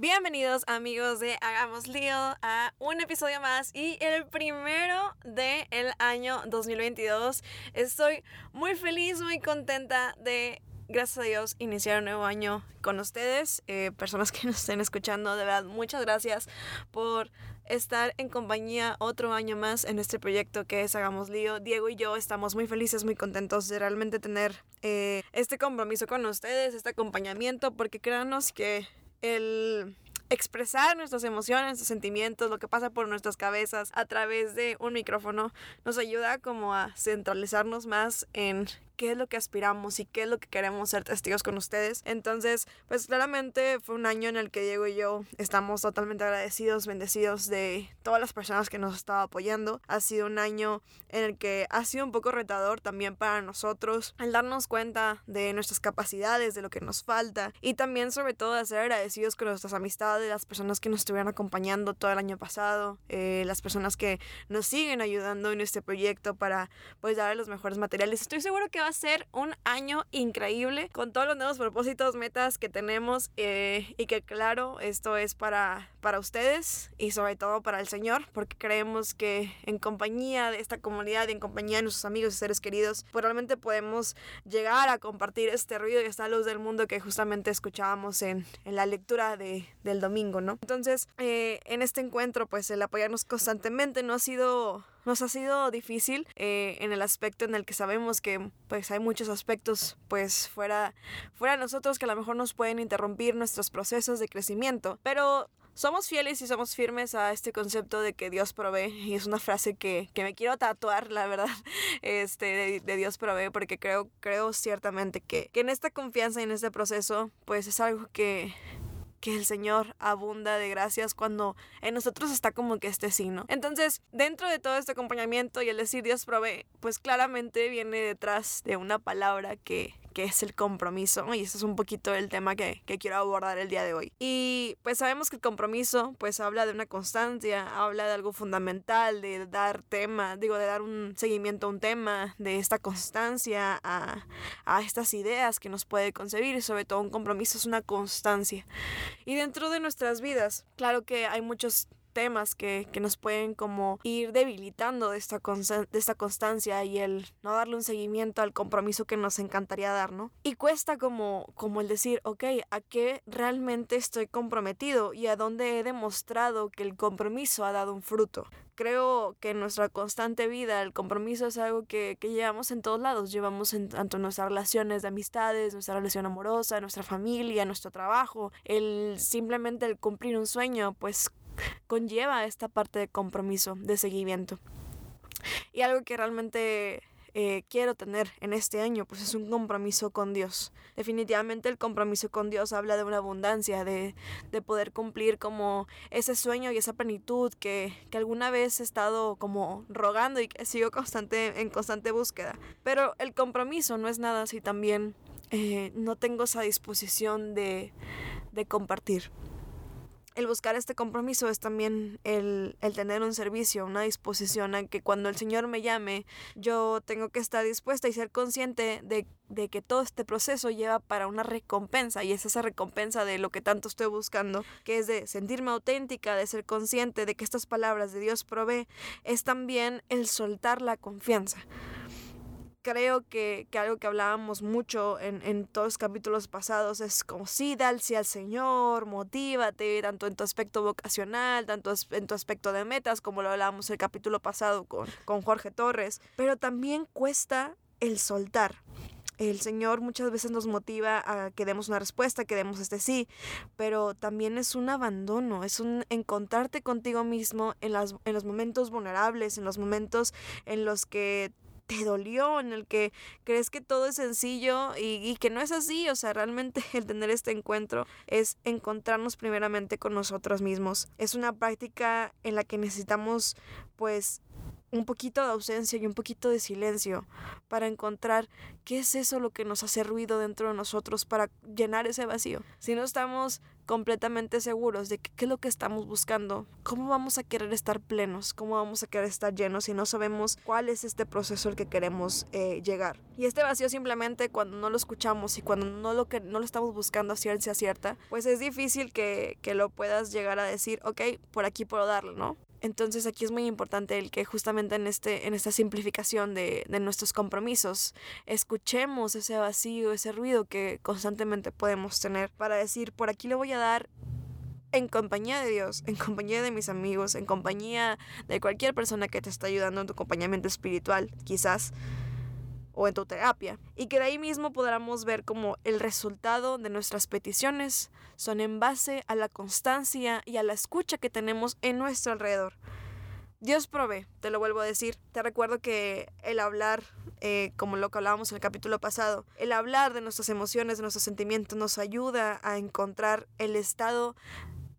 Bienvenidos amigos de Hagamos Lío a un episodio más y el primero del el año 2022. Estoy muy feliz, muy contenta de, gracias a Dios, iniciar un nuevo año con ustedes, eh, personas que nos estén escuchando. De verdad, muchas gracias por estar en compañía otro año más en este proyecto que es Hagamos Lío. Diego y yo estamos muy felices, muy contentos de realmente tener eh, este compromiso con ustedes, este acompañamiento, porque créanos que el expresar nuestras emociones, nuestros sentimientos, lo que pasa por nuestras cabezas a través de un micrófono nos ayuda como a centralizarnos más en qué es lo que aspiramos y qué es lo que queremos ser testigos con ustedes. Entonces, pues claramente fue un año en el que Diego y yo estamos totalmente agradecidos, bendecidos de todas las personas que nos estado apoyando. Ha sido un año en el que ha sido un poco retador también para nosotros el darnos cuenta de nuestras capacidades, de lo que nos falta y también sobre todo de ser agradecidos con nuestras amistades, las personas que nos estuvieron acompañando todo el año pasado, eh, las personas que nos siguen ayudando en este proyecto para pues dar los mejores materiales. Estoy seguro que va a ser un año increíble con todos los nuevos propósitos, metas que tenemos eh, y que claro, esto es para, para ustedes y sobre todo para el Señor, porque creemos que en compañía de esta comunidad en compañía de nuestros amigos y seres queridos, pues realmente podemos llegar a compartir este ruido y esta luz del mundo que justamente escuchábamos en, en la lectura de, del domingo, ¿no? Entonces, eh, en este encuentro, pues el apoyarnos constantemente no ha sido nos ha sido difícil eh, en el aspecto en el que sabemos que pues hay muchos aspectos pues fuera, fuera de nosotros que a lo mejor nos pueden interrumpir nuestros procesos de crecimiento, pero somos fieles y somos firmes a este concepto de que Dios provee y es una frase que, que me quiero tatuar, la verdad, este, de, de, Dios provee porque creo, creo ciertamente que, que en esta confianza y en este proceso pues es algo que que el Señor abunda de gracias cuando en nosotros está como que este signo. Entonces, dentro de todo este acompañamiento y el decir Dios provee, pues claramente viene detrás de una palabra que, que es el compromiso. Y ese es un poquito el tema que, que, quiero abordar el día de hoy. Y pues sabemos que el compromiso pues habla de una constancia, habla de algo fundamental, de dar tema, digo, de dar un seguimiento a un tema, de esta constancia a, a estas ideas que nos puede concebir y sobre todo un compromiso es una constancia. Y dentro de nuestras vidas, claro que hay muchos temas que, que, nos pueden como ir debilitando de esta, de esta constancia y el no darle un seguimiento al compromiso que nos encantaría dar, ¿no? Y cuesta como, como el decir, ok, ¿a qué realmente estoy comprometido y a dónde he demostrado que el compromiso ha dado un fruto? creo que en nuestra constante vida el compromiso es algo que, que llevamos en todos lados. Llevamos en tanto nuestras relaciones de amistades, nuestra relación amorosa, nuestra familia, nuestro trabajo. El simplemente el cumplir un sueño, pues conlleva esta parte de compromiso, de seguimiento. Y algo que realmente eh, quiero tener en este año, pues es un compromiso con Dios. Definitivamente el compromiso con Dios habla de una abundancia, de, de poder cumplir como ese sueño y esa plenitud que, que, alguna vez he estado como rogando y que sigo constante, en constante búsqueda. Pero el compromiso no es nada si también eh, no tengo esa disposición de, de compartir el buscar este compromiso es también el, el, tener un servicio, una disposición a que cuando el Señor me llame, yo tengo que estar dispuesta y ser consciente de, de, que todo este proceso lleva para una recompensa y es esa recompensa de lo que tanto estoy buscando, que es de sentirme auténtica, de ser consciente de que estas palabras de Dios provee, es también el soltar la confianza creo que, que, algo que hablábamos mucho en, en, todos los capítulos pasados es como sí, dale sí al Señor, motívate, tanto en tu aspecto vocacional, tanto en tu aspecto de metas, como lo hablábamos el capítulo pasado con, con Jorge Torres, pero también cuesta el soltar. El Señor muchas veces nos motiva a que demos una respuesta, que demos este sí, pero también es un abandono, es un encontrarte contigo mismo en, las, en los momentos vulnerables, en los momentos en los que te dolió, en el que crees que todo es sencillo y, y, que no es así. O sea, realmente el tener este encuentro es encontrarnos primeramente con nosotros mismos. Es una práctica en la que necesitamos pues un poquito de ausencia y un poquito de silencio para encontrar qué es eso lo que nos hace ruido dentro de nosotros para llenar ese vacío. Si no estamos completamente seguros de qué es lo que estamos buscando, cómo vamos a querer estar plenos, cómo vamos a querer estar llenos si no sabemos cuál es este proceso al que queremos eh, llegar. Y este vacío simplemente cuando no lo escuchamos y cuando no lo, que, no lo estamos buscando a ciencia cierta, pues es difícil que, que lo puedas llegar a decir, ok, por aquí puedo darlo, ¿no? Entonces aquí es muy importante el que justamente en, este, en esta simplificación de, de, nuestros compromisos escuchemos ese vacío, ese ruido que constantemente podemos tener para decir, por aquí le voy a dar en compañía de Dios, en compañía de mis amigos, en compañía de cualquier persona que te está ayudando en tu acompañamiento espiritual, quizás o en tu terapia. Y que de ahí mismo podamos ver como el resultado de nuestras peticiones son en base a la constancia y a la escucha que tenemos en nuestro alrededor. Dios provee, te lo vuelvo a decir. Te recuerdo que el hablar, eh, como lo que hablábamos en el capítulo pasado, el hablar de nuestras emociones, de nuestros sentimientos, nos ayuda a encontrar el estado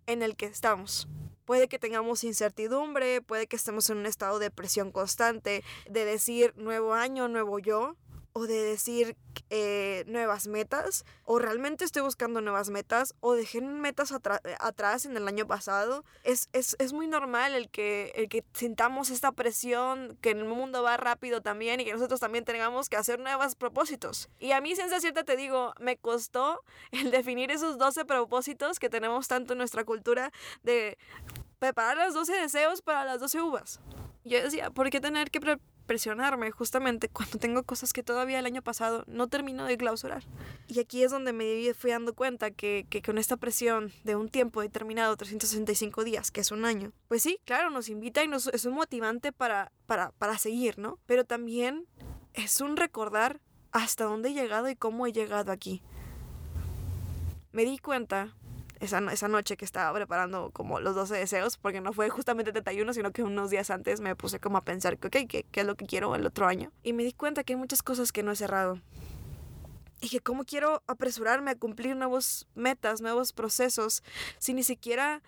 en el que estamos. Puede que tengamos incertidumbre, puede que estemos en un estado de presión constante, de decir nuevo año, nuevo yo, o de decir eh, nuevas metas, o realmente estoy buscando nuevas metas, o dejé metas atrás en el año pasado. Es, es, es, muy normal el que, el que sintamos esta presión, que el mundo va rápido también y que nosotros también tengamos que hacer nuevos propósitos. Y a mí, ciencia cierta, te digo, me costó el definir esos 12 propósitos que tenemos tanto en nuestra cultura de preparar los 12 deseos para las 12 uvas. Yo decía, ¿por qué tener que presionarme justamente cuando tengo cosas que todavía el año pasado no termino de clausurar? Y aquí es donde me fui dando cuenta que, que con esta presión de un tiempo determinado, 365 días, que es un año, pues sí, claro, nos invita y nos, es un motivante para, para, para seguir, ¿no? Pero también es un recordar hasta dónde he llegado y cómo he llegado aquí. Me di cuenta esa, esa noche que estaba preparando como los 12 deseos, porque no fue justamente 31, sino que unos días antes me puse como a pensar que, ok, ¿qué, qué es lo que quiero el otro año? Y me di cuenta que hay muchas cosas que no he cerrado. Y que cómo quiero apresurarme a cumplir nuevos metas, nuevos procesos, si ni siquiera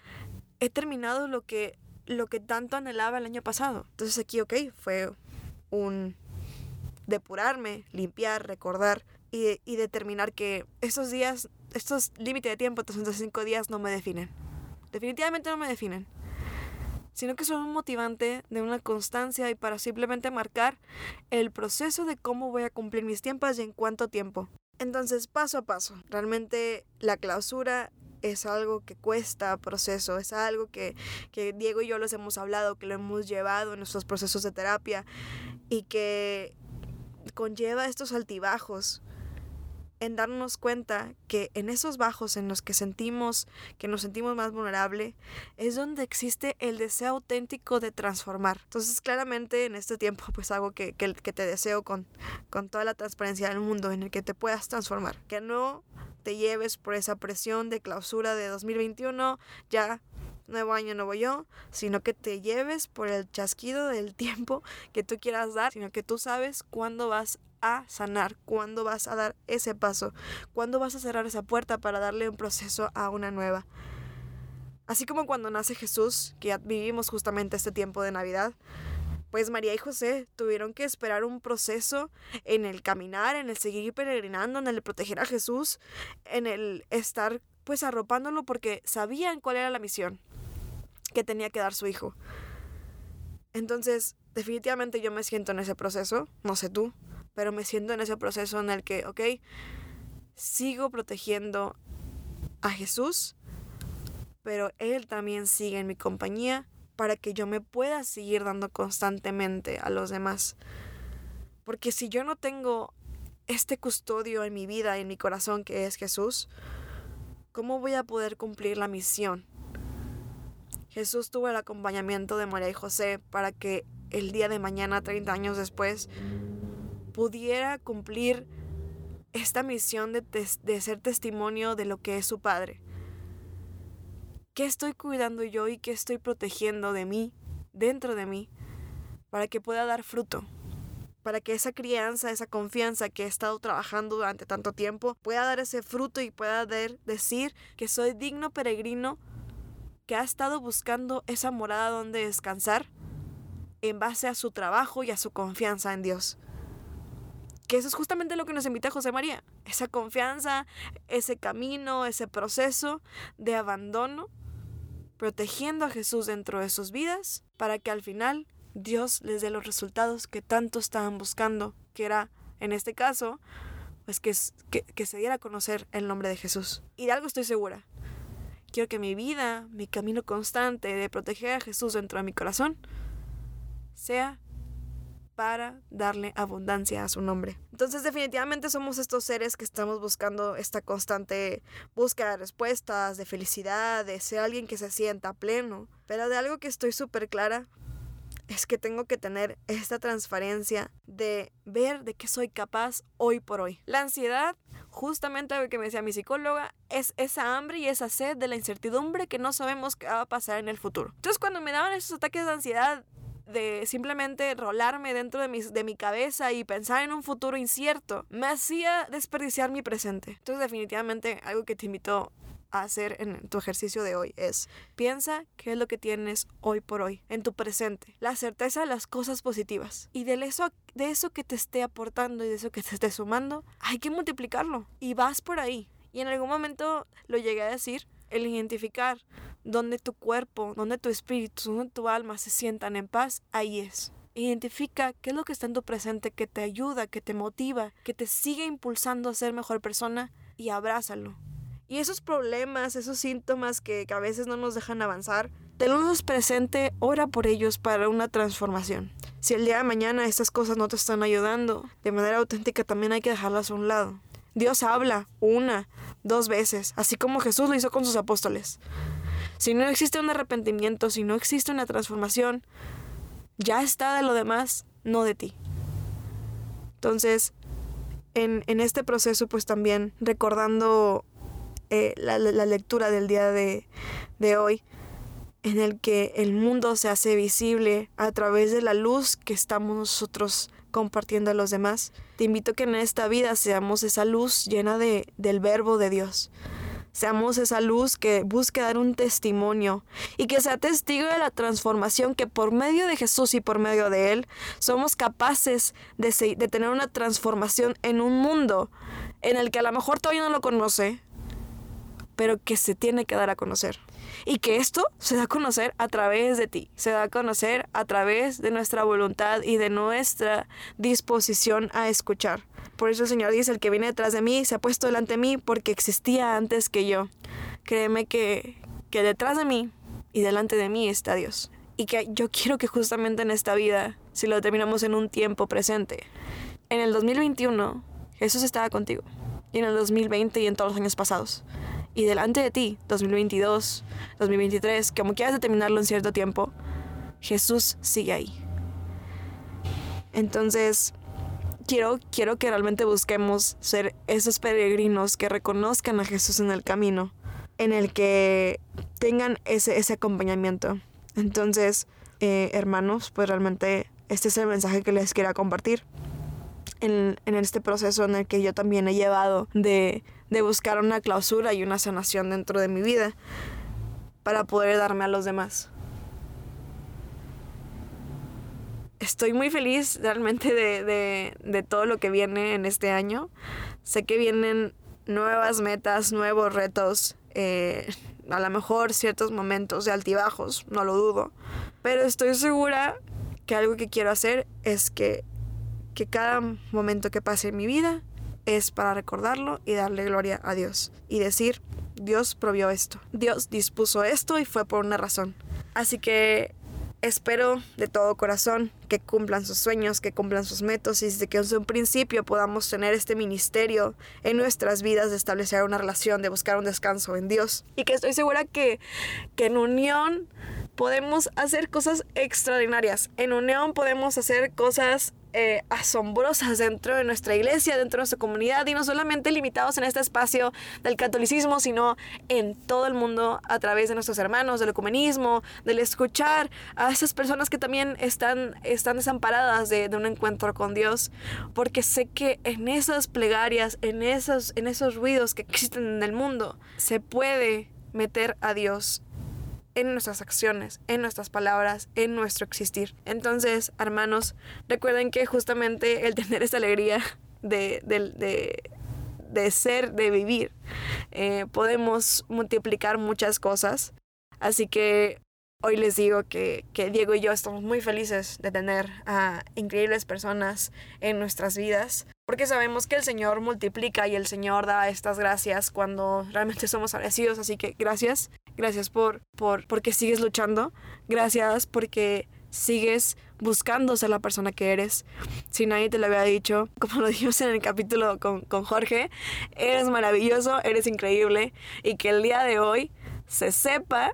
he terminado lo que, lo que tanto anhelaba el año pasado. Entonces aquí, ok, fue un depurarme, limpiar, recordar y, y determinar que esos días estos límites de tiempo, 365 días, no me definen. Definitivamente no me definen. Sino que son un motivante de una constancia y para simplemente marcar el proceso de cómo voy a cumplir mis tiempos y en cuánto tiempo. Entonces, paso a paso. Realmente la clausura es algo que cuesta proceso, es algo que, que Diego y yo los hemos hablado, que lo hemos llevado en nuestros procesos de terapia y que conlleva estos altibajos en darnos cuenta que en esos bajos en los que sentimos, que nos sentimos más vulnerable, es donde existe el deseo auténtico de transformar. Entonces, claramente en este tiempo, pues algo que, que, que te deseo con, con toda la transparencia del mundo, en el que te puedas transformar. Que no te lleves por esa presión de clausura de 2021, ya nuevo año, nuevo yo, sino que te lleves por el chasquido del tiempo que tú quieras dar, sino que tú sabes cuándo vas a sanar, cuándo vas a dar ese paso, cuándo vas a cerrar esa puerta para darle un proceso a una nueva. Así como cuando nace Jesús, que vivimos justamente este tiempo de Navidad, pues María y José tuvieron que esperar un proceso en el caminar, en el seguir peregrinando, en el proteger a Jesús, en el estar pues arropándolo porque sabían cuál era la misión que tenía que dar su hijo. Entonces, definitivamente yo me siento en ese proceso, no sé tú, pero me siento en ese proceso en el que, ok, sigo protegiendo a Jesús, pero Él también sigue en mi compañía para que yo me pueda seguir dando constantemente a los demás. Porque si yo no tengo este custodio en mi vida, en mi corazón, que es Jesús, ¿cómo voy a poder cumplir la misión? Jesús tuvo el acompañamiento de María y José para que el día de mañana, 30 años después, pudiera cumplir esta misión de, ser testimonio de lo que es su Padre. ¿Qué estoy cuidando yo y qué estoy protegiendo de mí, dentro de mí, para que pueda dar fruto? Para que esa crianza, esa confianza que he estado trabajando durante tanto tiempo, pueda dar ese fruto y pueda decir que soy digno peregrino que ha estado buscando esa morada donde descansar en base a su trabajo y a su confianza en Dios. Que eso es justamente lo que nos invita José María, esa confianza, ese camino, ese proceso de abandono, protegiendo a Jesús dentro de sus vidas para que al final Dios les dé los resultados que tanto estaban buscando, que era, en este caso, pues que, se diera a conocer el nombre de Jesús. Y de algo estoy segura. Quiero que mi vida, mi camino constante de proteger a Jesús dentro de mi corazón, sea para darle abundancia a su nombre. Entonces definitivamente somos estos seres que estamos buscando esta constante búsqueda de respuestas, de felicidad, de ser alguien que se sienta pleno. Pero de algo que estoy súper clara es que tengo que tener esta transparencia de ver de qué soy capaz hoy por hoy. La ansiedad, justamente lo que me decía mi psicóloga, es esa hambre y esa sed de la incertidumbre que no sabemos qué va a pasar en el futuro. Entonces cuando me daban esos ataques de ansiedad, de simplemente rolarme dentro de mi, de mi cabeza y pensar en un futuro incierto, me hacía desperdiciar mi presente. Entonces definitivamente algo que te invito a hacer en tu ejercicio de hoy es piensa qué es lo que tienes hoy por hoy, en tu presente, la certeza de las cosas positivas y de eso, de eso que te esté aportando y de eso que te esté sumando, hay que multiplicarlo y vas por ahí. Y en algún momento lo llegué a decir, el identificar donde tu cuerpo, donde tu espíritu, donde tu alma se sientan en paz, ahí es. Identifica qué es lo que está en tu presente que te ayuda, que te motiva, que te sigue impulsando a ser mejor persona y abrázalo. Y esos problemas, esos síntomas que, a veces no nos dejan avanzar, tenlos presente, ora por ellos para una transformación. Si el día de mañana estas cosas no te están ayudando, de manera auténtica también hay que dejarlas a un lado. Dios habla una, dos veces, así como Jesús lo hizo con sus apóstoles. Si no existe un arrepentimiento, si no existe una transformación, ya está de lo demás, no de ti. Entonces, en, en este proceso, pues también recordando eh, la, lectura del día de, de hoy, en el que el mundo se hace visible a través de la luz que estamos nosotros compartiendo a los demás. Te invito a que en esta vida seamos esa luz llena de, del verbo de Dios. Seamos esa luz que busque dar un testimonio y que sea testigo de la transformación que por medio de Jesús y por medio de Él somos capaces de, tener una transformación en un mundo en el que a lo mejor todavía no lo conoce, pero que se tiene que dar a conocer. Y que esto se da a conocer a través de ti, se da a conocer a través de nuestra voluntad y de nuestra disposición a escuchar. Por eso el Señor dice, el que viene detrás de mí se ha puesto delante de mí porque existía antes que yo. Créeme que, que detrás de mí y delante de mí está Dios. Y que yo quiero que justamente en esta vida, si lo terminamos en un tiempo presente, en el 2021 Jesús estaba contigo. Y en el 2020 y en todos los años pasados y delante de ti, 2022, 2023, como quieras determinarlo en cierto tiempo, Jesús sigue ahí. Entonces, quiero, quiero que realmente busquemos ser esos peregrinos que reconozcan a Jesús en el camino, en el que tengan ese, ese acompañamiento. Entonces, eh, hermanos, pues realmente este es el mensaje que les quiero compartir. En, en este proceso en el que yo también he llevado de de buscar una clausura y una sanación dentro de mi vida para poder darme a los demás. Estoy muy feliz realmente de, todo lo que viene en este año. Sé que vienen nuevas metas, nuevos retos, eh, a lo mejor ciertos momentos de altibajos, no lo dudo. Pero estoy segura que algo que quiero hacer es que, que cada momento que pase en mi vida es para recordarlo y darle gloria a Dios y decir, Dios provió esto, Dios dispuso esto y fue por una razón. Así que espero de todo corazón que cumplan sus sueños, que cumplan sus metas y desde que desde un principio podamos tener este ministerio en nuestras vidas de establecer una relación, de buscar un descanso en Dios. Y que estoy segura que, que en unión podemos hacer cosas extraordinarias. En unión podemos hacer cosas eh, asombrosas dentro de nuestra iglesia, dentro de nuestra comunidad y no solamente limitados en este espacio del catolicismo, sino en todo el mundo a través de nuestros hermanos, del ecumenismo, del escuchar a esas personas que también están, están desamparadas de, de un encuentro con Dios, porque sé que en esas plegarias, en esos, en esos ruidos que existen en el mundo, se puede meter a Dios en nuestras acciones, en nuestras palabras, en nuestro existir. Entonces, hermanos, recuerden que justamente el tener esta alegría de, de, ser, de vivir, eh, podemos multiplicar muchas cosas. Así que hoy les digo que, que, Diego y yo estamos muy felices de tener a increíbles personas en nuestras vidas, porque sabemos que el Señor multiplica y el Señor da estas gracias cuando realmente somos agradecidos. Así que gracias, gracias por, por porque sigues luchando, gracias porque sigues buscando ser la persona que eres. Si nadie te lo había dicho, como lo dijimos en el capítulo con, con Jorge, eres maravilloso, eres increíble y que el día de hoy se sepa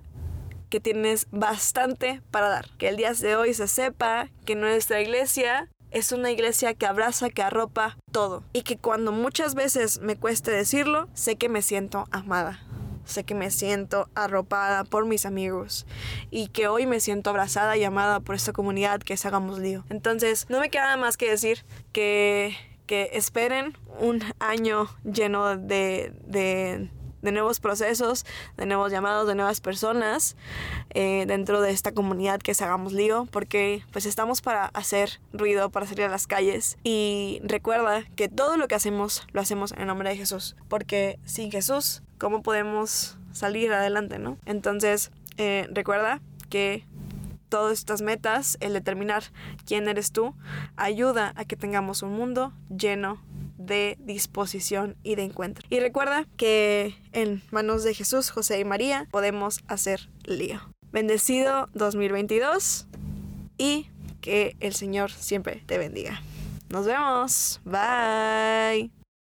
que tienes bastante para dar. Que el día de hoy se sepa que nuestra iglesia es una iglesia que abraza, que arropa todo. Y que cuando muchas veces me cueste decirlo, sé que me siento amada. Sé que me siento arropada por mis amigos y que hoy me siento abrazada y amada por esta comunidad que es Hagamos Lío. Entonces, no me queda más que decir que, que esperen un año lleno de, de de nuevos procesos, de nuevos llamados, de nuevas personas eh, dentro de esta comunidad que se hagamos lío, porque pues estamos para hacer ruido, para salir a las calles y recuerda que todo lo que hacemos lo hacemos en el nombre de Jesús, porque sin Jesús, ¿cómo podemos salir adelante, no? Entonces, eh, recuerda que todas estas metas, el determinar quién eres tú, ayuda a que tengamos un mundo lleno de disposición y de encuentro. Y recuerda que en manos de Jesús, José y María podemos hacer lío. Bendecido 2022 y que el Señor siempre te bendiga. Nos vemos. Bye.